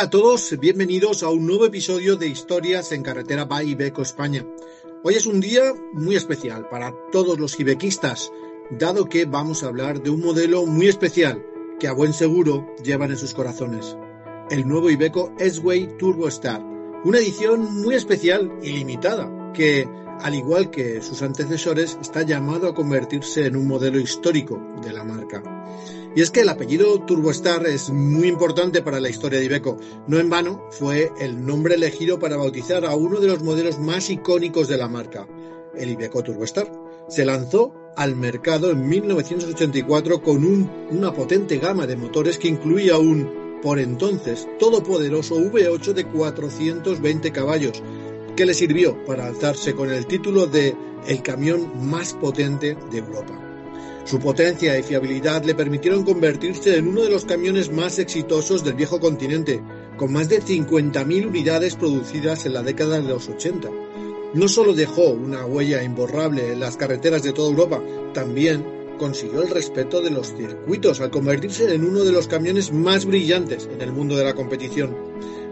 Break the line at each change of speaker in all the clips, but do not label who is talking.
Hola a todos, bienvenidos a un nuevo episodio de Historias en Carretera by Ibeco España. Hoy es un día muy especial para todos los ibequistas, dado que vamos a hablar de un modelo muy especial que a buen seguro llevan en sus corazones. El nuevo Ibeco S-Way Turbo Star, una edición muy especial y limitada, que, al igual que sus antecesores, está llamado a convertirse en un modelo histórico de la marca. Y es que el apellido TurboStar es muy importante para la historia de Ibeco. No en vano fue el nombre elegido para bautizar a uno de los modelos más icónicos de la marca, el Ibeco TurboStar. Se lanzó al mercado en 1984 con una potente gama de motores que incluía un, por entonces, todopoderoso V8 de 420 caballos, que le sirvió para alzarse con el título de el camión más potente de Europa. Su potencia y fiabilidad le permitieron convertirse en uno de los camiones más exitosos del viejo continente, con más de 50.000 unidades producidas en la década de los 80. No solo dejó una huella imborrable en las carreteras de toda Europa, también consiguió el respeto de los circuitos al convertirse en uno de los camiones más brillantes en el mundo de la competición.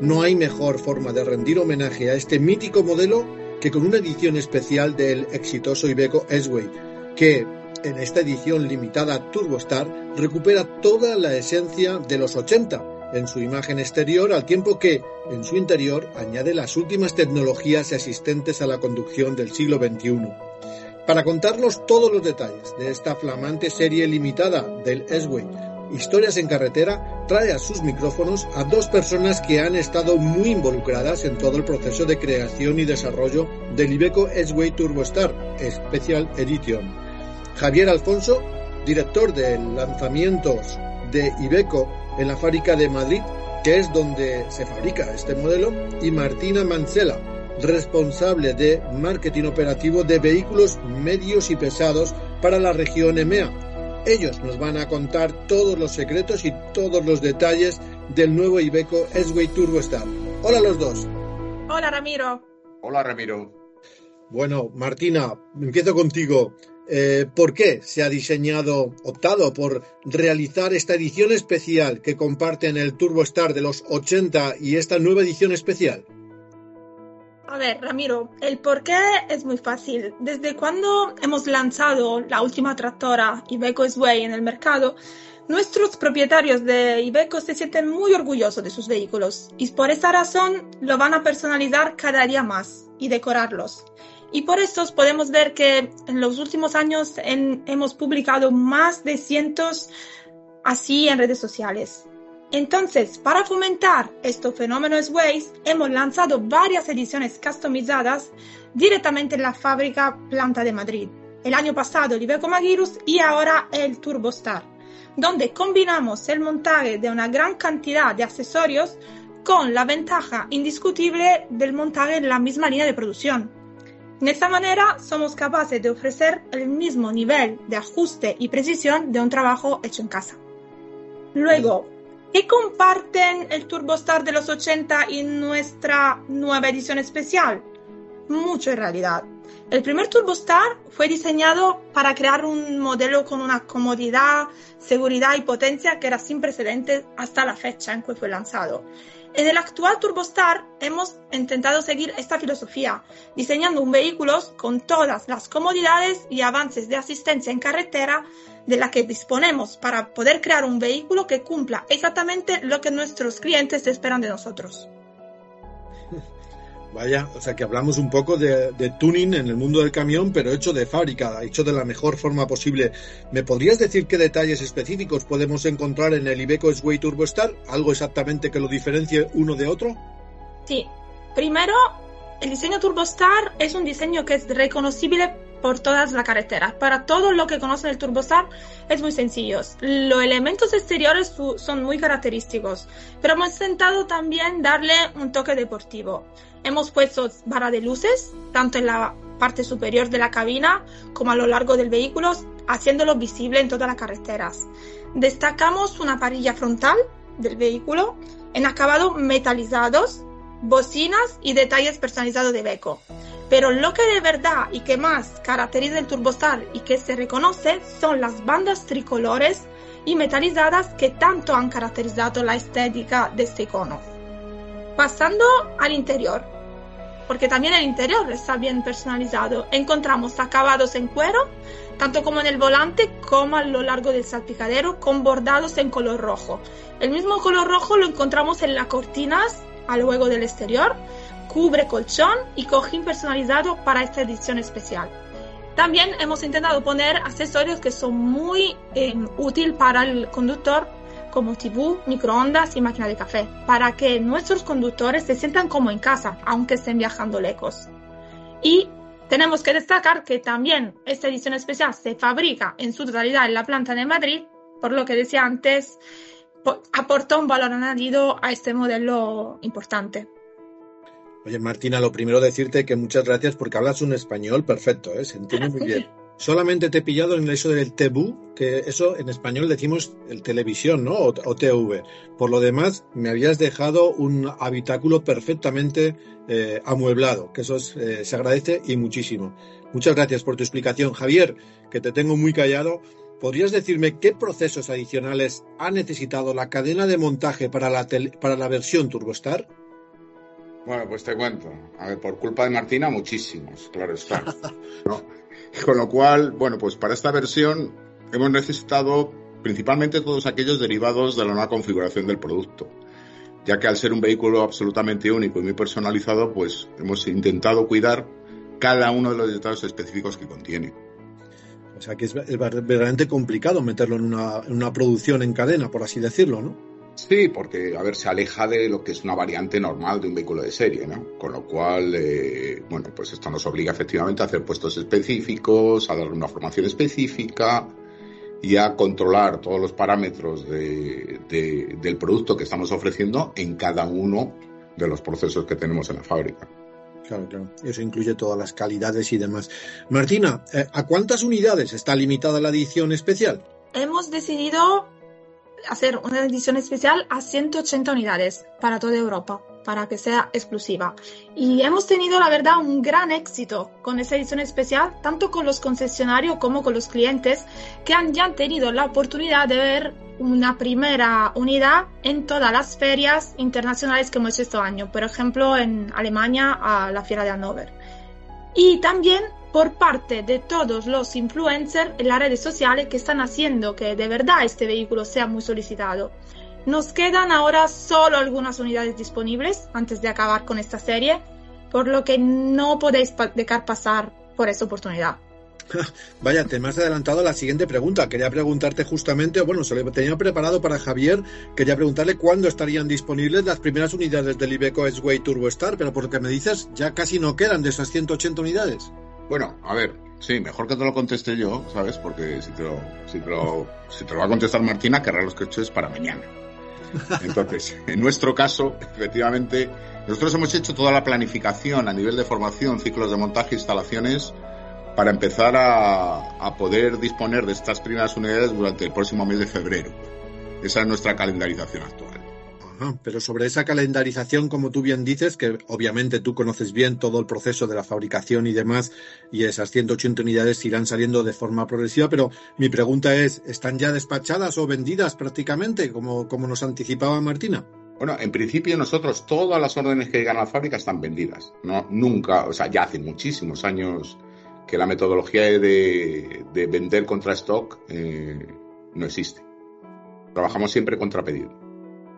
No hay mejor forma de rendir homenaje a este mítico modelo que con una edición especial del exitoso Iveco S-Way, que en esta edición limitada TurboStar recupera toda la esencia de los 80 en su imagen exterior, al tiempo que en su interior añade las últimas tecnologías asistentes a la conducción del siglo XXI. Para contarnos todos los detalles de esta flamante serie limitada del S-Way, Historias en Carretera trae a sus micrófonos a dos personas que han estado muy involucradas en todo el proceso de creación y desarrollo del Iveco S-Way TurboStar Special Edition. Javier Alfonso, director de lanzamientos de Ibeco en la fábrica de Madrid, que es donde se fabrica este modelo, y Martina Mancela, responsable de marketing operativo de vehículos medios y pesados para la región EMEA. Ellos nos van a contar todos los secretos y todos los detalles del nuevo Ibeco S-Way Turbo Star. Hola a los dos.
Hola Ramiro.
Hola Ramiro.
Bueno, Martina, empiezo contigo. Eh, ¿Por qué se ha diseñado, optado por realizar esta edición especial que comparten el Turbo Star de los 80 y esta nueva edición especial?
A ver, Ramiro, el por qué es muy fácil. Desde cuando hemos lanzado la última tractora Iveco S-Way en el mercado, nuestros propietarios de Iveco se sienten muy orgullosos de sus vehículos y por esa razón lo van a personalizar cada día más y decorarlos. Y por eso podemos ver que en los últimos años hemos publicado más de cientos así en redes sociales. Entonces, para fomentar estos fenómenos Waze, hemos lanzado varias ediciones customizadas directamente en la fábrica planta de Madrid. El año pasado el Iveco Magirus y ahora el Turbo Star, donde combinamos el montaje de una gran cantidad de accesorios con la ventaja indiscutible del montaje en la misma línea de producción. De esta manera somos capaces de ofrecer el mismo nivel de ajuste y precisión de un trabajo hecho en casa. Luego, ¿qué comparten el TurboStar de los 80 y nuestra nueva edición especial? Mucho en realidad. El primer TurboStar fue diseñado para crear un modelo con una comodidad, seguridad y potencia que era sin precedentes hasta la fecha en que fue lanzado. En el actual TurboStar hemos intentado seguir esta filosofía, diseñando un vehículo con todas las comodidades y avances de asistencia en carretera de la que disponemos para poder crear un vehículo que cumpla exactamente lo que nuestros clientes esperan de nosotros.
Vaya, o sea que hablamos un poco de, tuning en el mundo del camión, pero hecho de fábrica, hecho de la mejor forma posible. ¿Me podrías decir qué detalles específicos podemos encontrar en el Iveco S-Way Turbo Star? ¿Algo exactamente que lo diferencie uno de otro?
Sí. Primero, el diseño Turbo Star es un diseño que es reconocible por todas las carreteras. Para todo lo que conocen el Turbostar es muy sencillo. Los elementos exteriores son muy característicos, pero hemos intentado también darle un toque deportivo. Hemos puesto vara de luces, tanto en la parte superior de la cabina como a lo largo del vehículo, haciéndolo visible en todas las carreteras. Destacamos una parilla frontal del vehículo en acabados metalizados, bocinas y detalles personalizados de Beko. Pero lo que de verdad y que más caracteriza el Turbostar y que se reconoce son las bandas tricolores y metalizadas que tanto han caracterizado la estética de este icono. Pasando al interior, porque también el interior está bien personalizado, encontramos acabados en cuero, tanto como en el volante como a lo largo del salpicadero, con bordados en color rojo. El mismo color rojo lo encontramos en las cortinas a luego del exterior, cubre colchón y cojín personalizado para esta edición especial. También hemos intentado poner accesorios que son muy eh, útiles para el conductor como tibú, microondas y máquina de café, para que nuestros conductores se sientan como en casa, aunque estén viajando lejos. Y tenemos que destacar que también esta edición especial se fabrica en su totalidad en la planta de Madrid, por lo que decía antes, aporta un valor añadido a este modelo importante.
Oye, Martina, lo primero decirte que muchas gracias porque hablas un español perfecto, ¿eh? se entiende muy bien. Solamente te he pillado en eso del TV, que eso en español decimos el televisión, ¿no? O, TV. Por lo demás, me habías dejado un habitáculo perfectamente eh, amueblado, que eso eh, se agradece y muchísimo. Muchas gracias por tu explicación. Javier, que te tengo muy callado, ¿podrías decirme qué procesos adicionales ha necesitado la cadena de montaje para la, para la versión TurboStar?
Bueno, pues te cuento. A ver, por culpa de Martina, muchísimos, claro está. Con lo cual, bueno, pues para esta versión hemos necesitado principalmente todos aquellos derivados de la nueva configuración del producto, ya que al ser un vehículo absolutamente único y muy personalizado, pues hemos intentado cuidar cada uno de los detalles específicos que contiene.
O sea que es verdaderamente complicado meterlo en una, producción en cadena, por así decirlo, ¿no?
Sí, porque, a ver, se aleja de lo que es una variante normal de un vehículo de serie, ¿no? Con lo cual, eh, bueno, pues esto nos obliga efectivamente a hacer puestos específicos, a darle una formación específica y a controlar todos los parámetros del producto que estamos ofreciendo en cada uno de los procesos que tenemos en la fábrica.
Claro, claro. Eso incluye todas las calidades y demás. Martina, eh, ¿a cuántas unidades está limitada la edición especial?
Hemos decidido hacer una edición especial a 180 unidades para toda Europa, para que sea exclusiva. Y hemos tenido, la verdad, un gran éxito con esa edición especial, tanto con los concesionarios como con los clientes, que han ya tenido la oportunidad de ver una primera unidad en todas las ferias internacionales que hemos hecho este año, por ejemplo, en Alemania a la Fiera de Hannover. Y también por parte de todos los influencers en las redes sociales que están haciendo que de verdad este vehículo sea muy solicitado. Nos quedan ahora solo algunas unidades disponibles antes de acabar con esta serie, por lo que no podéis dejar pasar por esa oportunidad.
Vaya, te me has adelantado la siguiente pregunta. Quería preguntarte justamente, bueno, se lo tenía preparado para Javier, quería preguntarle cuándo estarían disponibles las primeras unidades del Ibeco S-Way Turbo Star, pero por lo que me dices, ya casi no quedan de esas 180 unidades.
Bueno, a ver, sí, mejor que te lo conteste yo, ¿sabes? Porque si te lo, si te lo, si te lo va a contestar Martina, querrá los coches para mañana. Entonces, en nuestro caso, efectivamente, nosotros hemos hecho toda la planificación a nivel de formación, ciclos de montaje, instalaciones, para empezar a, a poder disponer de estas primeras unidades durante el próximo mes de febrero. Esa es nuestra calendarización actual
pero sobre esa calendarización, como tú bien dices, que obviamente tú conoces bien todo el proceso de la fabricación y demás, y esas 180 unidades irán saliendo de forma progresiva, pero mi pregunta es, ¿están ya despachadas o vendidas prácticamente, como, nos anticipaba Martina?
Bueno, en principio nosotros todas las órdenes que llegan a la fábrica están vendidas. No, nunca, o sea, ya hace muchísimos años que la metodología de, de vender contra stock eh, no existe. Trabajamos siempre contra pedido.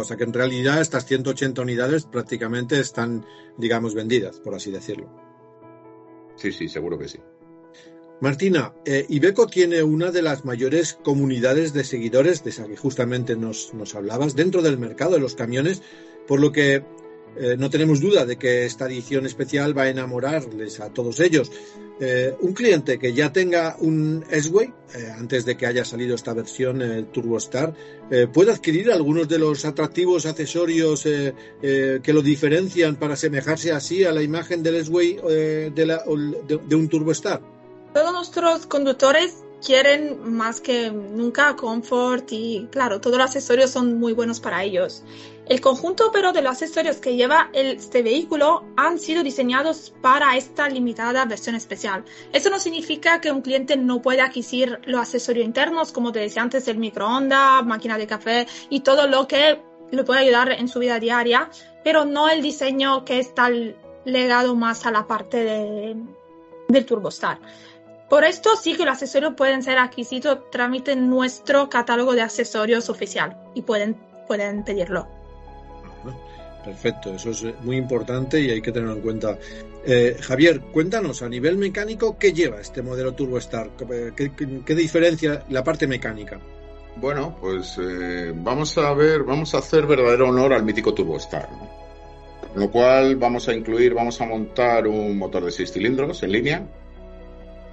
O sea que en realidad estas 180 unidades prácticamente están, digamos, vendidas, por así decirlo.
Sí, sí, seguro que sí.
Martina, eh, Ibeco tiene una de las mayores comunidades de seguidores, de esa que justamente nos, nos hablabas, dentro del mercado de los camiones, por lo que eh, no tenemos duda de que esta edición especial va a enamorarles a todos ellos. Eh, un cliente que ya tenga un S-Way, eh, antes de que haya salido esta versión Turbo Star, puede adquirir algunos de los atractivos accesorios que lo diferencian para asemejarse así a la imagen del S-Way de, de un Turbo Star.
Todos nuestros conductores quieren más que nunca confort y claro, todos los accesorios son muy buenos para ellos. El conjunto pero de los accesorios que lleva este vehículo han sido diseñados para esta limitada versión especial. Eso no significa que un cliente no pueda adquirir los accesorios internos, como te decía antes, el microondas, máquina de café y todo lo que le puede ayudar en su vida diaria, pero no el diseño que está legado más a la parte de, del TurboStar. Por esto sí que los accesorios pueden ser adquisidos en nuestro catálogo de accesorios oficial y pueden, pueden pedirlo.
Perfecto, eso es muy importante y hay que tenerlo en cuenta. Eh, Javier, cuéntanos a nivel mecánico qué lleva este modelo Turbo Star, qué, diferencia la parte mecánica.
Bueno, pues eh, vamos a ver, vamos a hacer verdadero honor al mítico Turbo Star. Con lo cual vamos a incluir, vamos a montar un motor de 6 cilindros en línea,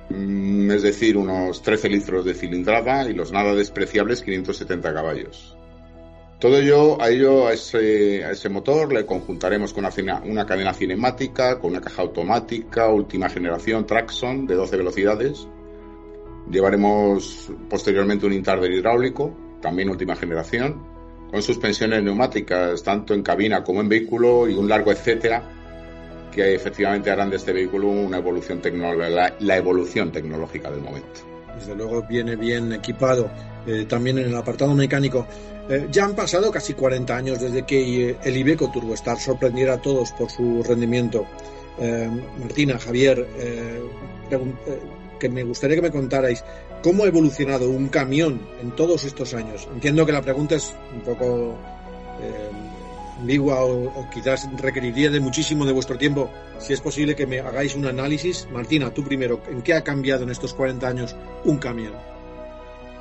Mm, es decir, unos 13 litros de cilindrada y los nada despreciables 570 caballos. Todo ello, a ello, a ese, motor le conjuntaremos con una, cadena cinemática, con una caja automática, última generación Traxxon de 12 velocidades. Llevaremos posteriormente un intarder hidráulico, también última generación, con suspensiones neumáticas tanto en cabina como en vehículo y un largo etcétera que efectivamente harán de este vehículo una evolución tecnológica, la, evolución tecnológica del momento.
Desde luego viene bien equipado. Eh, también en el apartado mecánico. Eh, ya han pasado casi 40 años desde que eh, el Ibeco Turbostar sorprendiera a todos por su rendimiento. Martina, Javier, que me gustaría que me contarais cómo ha evolucionado un camión en todos estos años. Entiendo que la pregunta es un poco ambigua o, quizás requeriría de muchísimo de vuestro tiempo, si es posible que me hagáis un análisis. Martina, tú primero, ¿en qué ha cambiado en estos 40 años un camión?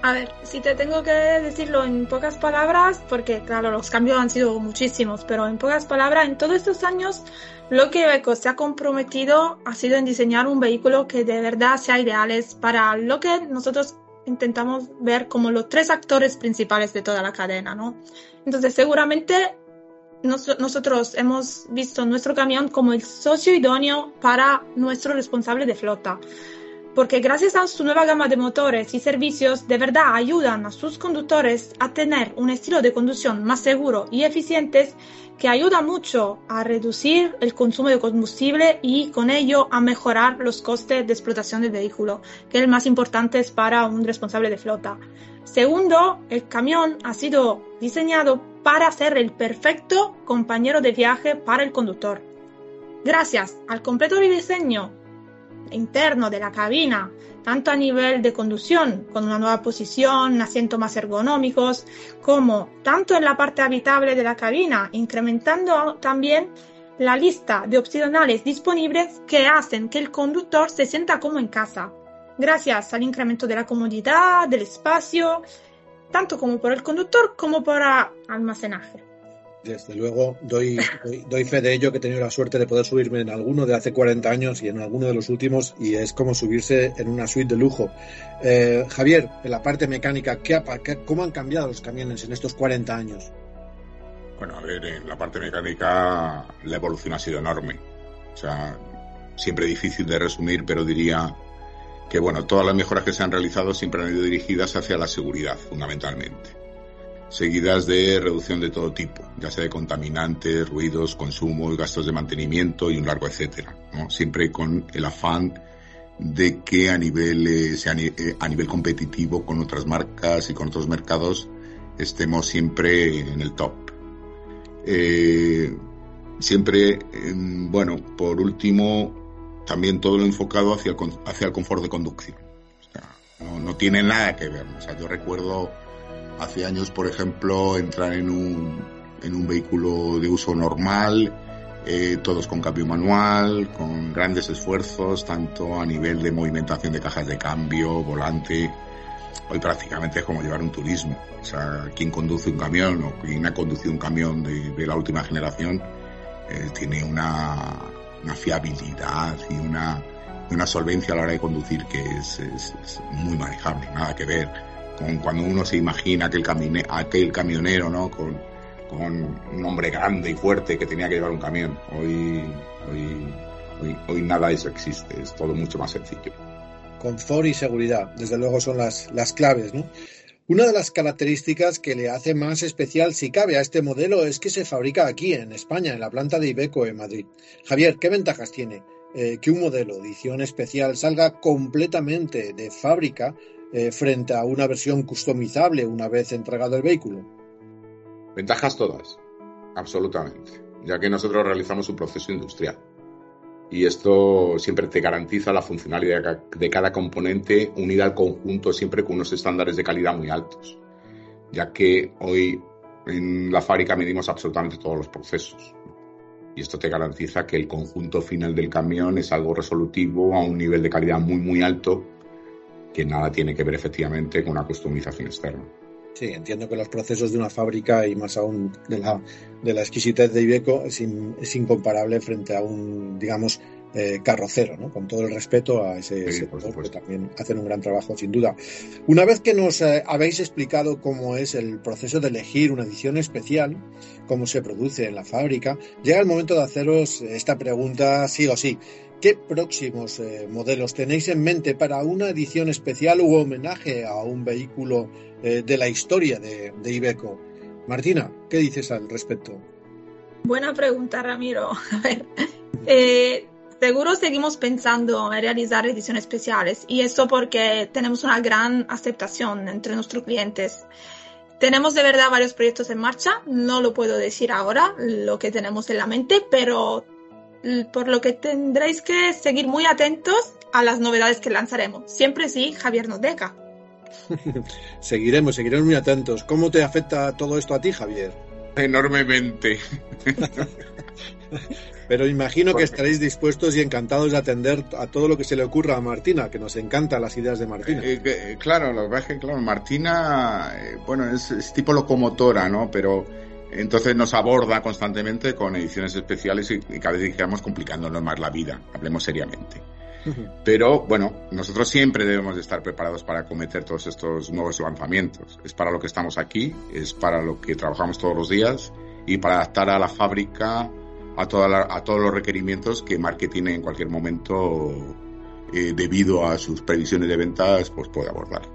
A ver, si te tengo que decirlo en pocas palabras, porque claro, los cambios han sido muchísimos, pero en pocas palabras, en todos estos años, lo que Iveco se ha comprometido ha sido en diseñar un vehículo que de verdad sea ideal para lo que nosotros intentamos ver como los tres actores principales de toda la cadena, ¿no? Entonces, seguramente nosotros hemos visto nuestro camión como el socio idóneo para nuestro responsable de flota, porque gracias a su nueva gama de motores y servicios de verdad ayudan a sus conductores a tener un estilo de conducción más seguro y eficiente que ayuda mucho a reducir el consumo de combustible y con ello a mejorar los costes de explotación del vehículo, que es el más importante para un responsable de flota. Segundo, el camión ha sido diseñado para ser el perfecto compañero de viaje para el conductor. Gracias al completo rediseño interno de la cabina, tanto a nivel de conducción, con una nueva posición, asientos más ergonómicos, como tanto en la parte habitable de la cabina, incrementando también la lista de opcionales disponibles que hacen que el conductor se sienta como en casa, gracias al incremento de la comodidad, del espacio tanto como por el conductor como para almacenaje.
Desde luego, doy, doy, fe de ello que he tenido la suerte de poder subirme en alguno de hace 40 años y en alguno de los últimos, y es como subirse en una suite de lujo. Eh, Javier, en la parte mecánica, ¿qué, ¿cómo han cambiado los camiones en estos 40 años?
Bueno, a ver, en la parte mecánica la evolución ha sido enorme. O sea, siempre difícil de resumir, pero diría que bueno, todas las mejoras que se han realizado siempre han ido dirigidas hacia la seguridad, fundamentalmente. Seguidas de reducción de todo tipo, ya sea de contaminantes, ruidos, consumo, gastos de mantenimiento y un largo etcétera, Siempre con el afán de que a nivel, eh, eh, a nivel competitivo con otras marcas y con otros mercados estemos siempre en el top. Eh, siempre, bueno, por último, también todo lo enfocado hacia el, hacia el confort de conducción. no, no, tiene nada que ver. O sea, yo recuerdo hace años, por ejemplo, entrar en un, en un vehículo de uso normal, eh, todos con cambio manual, con grandes esfuerzos, tanto a nivel de movimentación de cajas de cambio, volante. Hoy prácticamente es como llevar un turismo. O sea, quien conduce un camión o quien ha conducido un camión de, de la última generación eh, tiene una, una, fiabilidad y una, una solvencia a la hora de conducir que es, es, es muy manejable, nada que ver con cuando uno se imagina aquel, camine, aquel camionero, ¿no? Con, con un hombre grande y fuerte que tenía que llevar un camión. Hoy, hoy, hoy, hoy nada de eso existe, es todo mucho más sencillo.
Confort y seguridad, desde luego son las, las claves, ¿no? Una de las características que le hace más especial, si cabe, a este modelo es que se fabrica aquí, en España, en la planta de Ibeco en Madrid. Javier, ¿qué ventajas tiene eh, que un modelo de edición especial salga completamente de fábrica eh, frente a una versión customizable una vez entregado el vehículo?
Ventajas todas, absolutamente, ya que nosotros realizamos un proceso industrial y esto siempre te garantiza la funcionalidad de cada componente unida al conjunto siempre con unos estándares de calidad muy altos, ya que hoy en la fábrica medimos absolutamente todos los procesos. Y esto te garantiza que el conjunto final del camión es algo resolutivo a un nivel de calidad muy, muy alto que nada tiene que ver efectivamente con una customización externa.
Sí, entiendo que los procesos de una fábrica y más aún de la, de la exquisitez de Ibeco es, in, es incomparable frente a un, digamos, eh, carrocero, ¿no? Con todo el respeto a ese
Sí,
sector, que también hacen un gran trabajo, sin duda. Una vez que nos eh, habéis explicado cómo es el proceso de elegir una edición especial, cómo se produce en la fábrica, llega el momento de haceros esta pregunta sí o sí. ¿Qué próximos eh, modelos tenéis en mente para una edición especial u homenaje a un vehículo eh, de la historia de, de Ibeco? Martina, ¿qué dices al respecto?
Buena pregunta, Ramiro. A ver, eh, seguro seguimos pensando en realizar ediciones especiales y eso porque tenemos una gran aceptación entre nuestros clientes. Tenemos de verdad varios proyectos en marcha, no lo puedo decir ahora lo que tenemos en la mente, pero por lo que tendréis que seguir muy atentos a las novedades que lanzaremos. Siempre sí, Javier nos deja.
seguiremos, seguiremos muy atentos. ¿Cómo te afecta todo esto a ti, Javier?
Enormemente.
Pero imagino que estaréis dispuestos y encantados de atender a todo lo que se le ocurra a Martina, que nos encantan las ideas de Martina.
Eh, eh, claro, lo que pasa es que, claro, Martina, eh, bueno, es, es, tipo locomotora, ¿no? Pero entonces nos aborda constantemente con ediciones especiales y, y cada vez dijéramos complicándonos más la vida, hablemos seriamente. Pero bueno, nosotros siempre debemos de estar preparados para acometer todos estos nuevos lanzamientos. Es para lo que estamos aquí, es para lo que trabajamos todos los días y para adaptar a la fábrica a, toda la, a todos los requerimientos que marketing en cualquier momento, eh, debido a sus previsiones de ventas, pues puede abordar.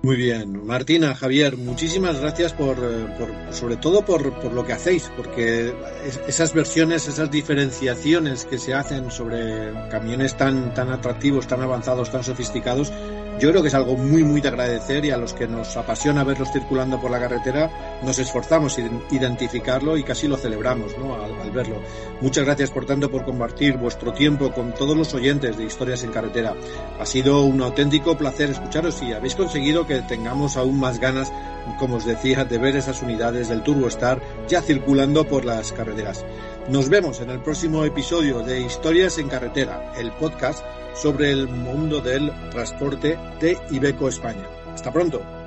Muy bien, Martina, Javier, muchísimas gracias por, por sobre todo por, por, lo que hacéis, porque esas versiones, esas diferenciaciones que se hacen sobre camiones tan, tan atractivos, tan avanzados, tan sofisticados, yo creo que es algo muy, muy de agradecer y a los que nos apasiona verlos circulando por la carretera, nos esforzamos en identificarlo y casi lo celebramos ¿no? al, al, verlo. Muchas gracias, por tanto, por compartir vuestro tiempo con todos los oyentes de Historias en Carretera. Ha sido un auténtico placer escucharos y habéis conseguido que tengamos aún más ganas, como os decía, de ver esas unidades del Turbo Star ya circulando por las carreteras. Nos vemos en el próximo episodio de Historias en Carretera, el podcast sobre el mundo del transporte de Ibeco España. Hasta pronto.